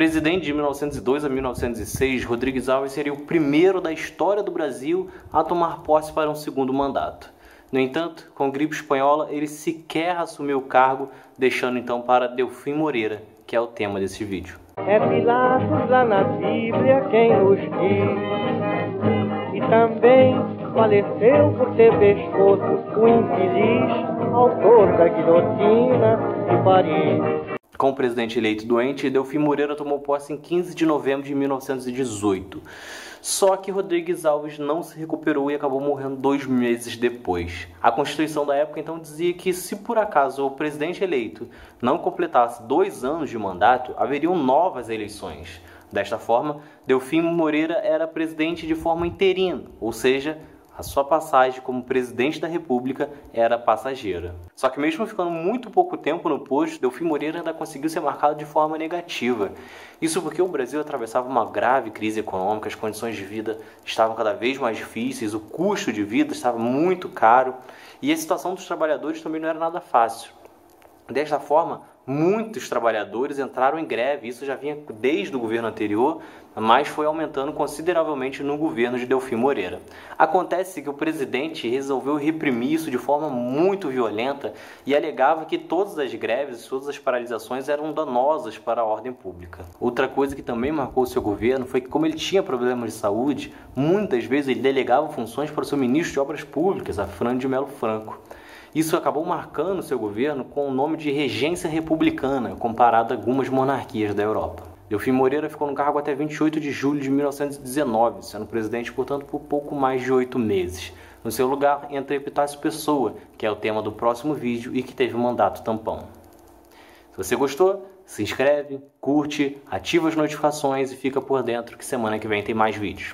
Presidente de 1902 a 1906, Rodrigues Alves seria o primeiro da história do Brasil a tomar posse para um segundo mandato. No entanto, com gripe espanhola, ele sequer assumiu o cargo, deixando então para Delfim Moreira, que é o tema desse vídeo. É Pilatos lá na Bíblia quem nos diz, e também faleceu por ter pescoço o infeliz autor da guilhotina de Paris. Com o presidente eleito doente, Delfim Moreira tomou posse em 15 de novembro de 1918. Só que Rodrigues Alves não se recuperou e acabou morrendo dois meses depois. A Constituição da época então dizia que, se por acaso o presidente eleito não completasse dois anos de mandato, haveriam novas eleições. Desta forma, Delfim Moreira era presidente de forma interina, ou seja, a sua passagem como presidente da República era passageira. Só que mesmo ficando muito pouco tempo no posto, Delfim Moreira ainda conseguiu ser marcado de forma negativa. Isso porque o Brasil atravessava uma grave crise econômica, as condições de vida estavam cada vez mais difíceis, o custo de vida estava muito caro e a situação dos trabalhadores também não era nada fácil. Desta forma, muitos trabalhadores entraram em greve, isso já vinha desde o governo anterior, mas foi aumentando consideravelmente no governo de Delfim Moreira. Acontece que o presidente resolveu reprimir isso de forma muito violenta e alegava que todas as greves, todas as paralisações eram danosas para a ordem pública. Outra coisa que também marcou seu governo foi que, como ele tinha problemas de saúde, muitas vezes ele delegava funções para o seu ministro de Obras Públicas, a Fran de Melo Franco. Isso acabou marcando seu governo com o nome de regência republicana, comparado a algumas monarquias da Europa. Delfim Moreira ficou no cargo até 28 de julho de 1919, sendo presidente, portanto, por pouco mais de oito meses. No seu lugar entra Epitácio Pessoa, que é o tema do próximo vídeo e que teve um mandato tampão. Se você gostou, se inscreve, curte, ativa as notificações e fica por dentro que semana que vem tem mais vídeos.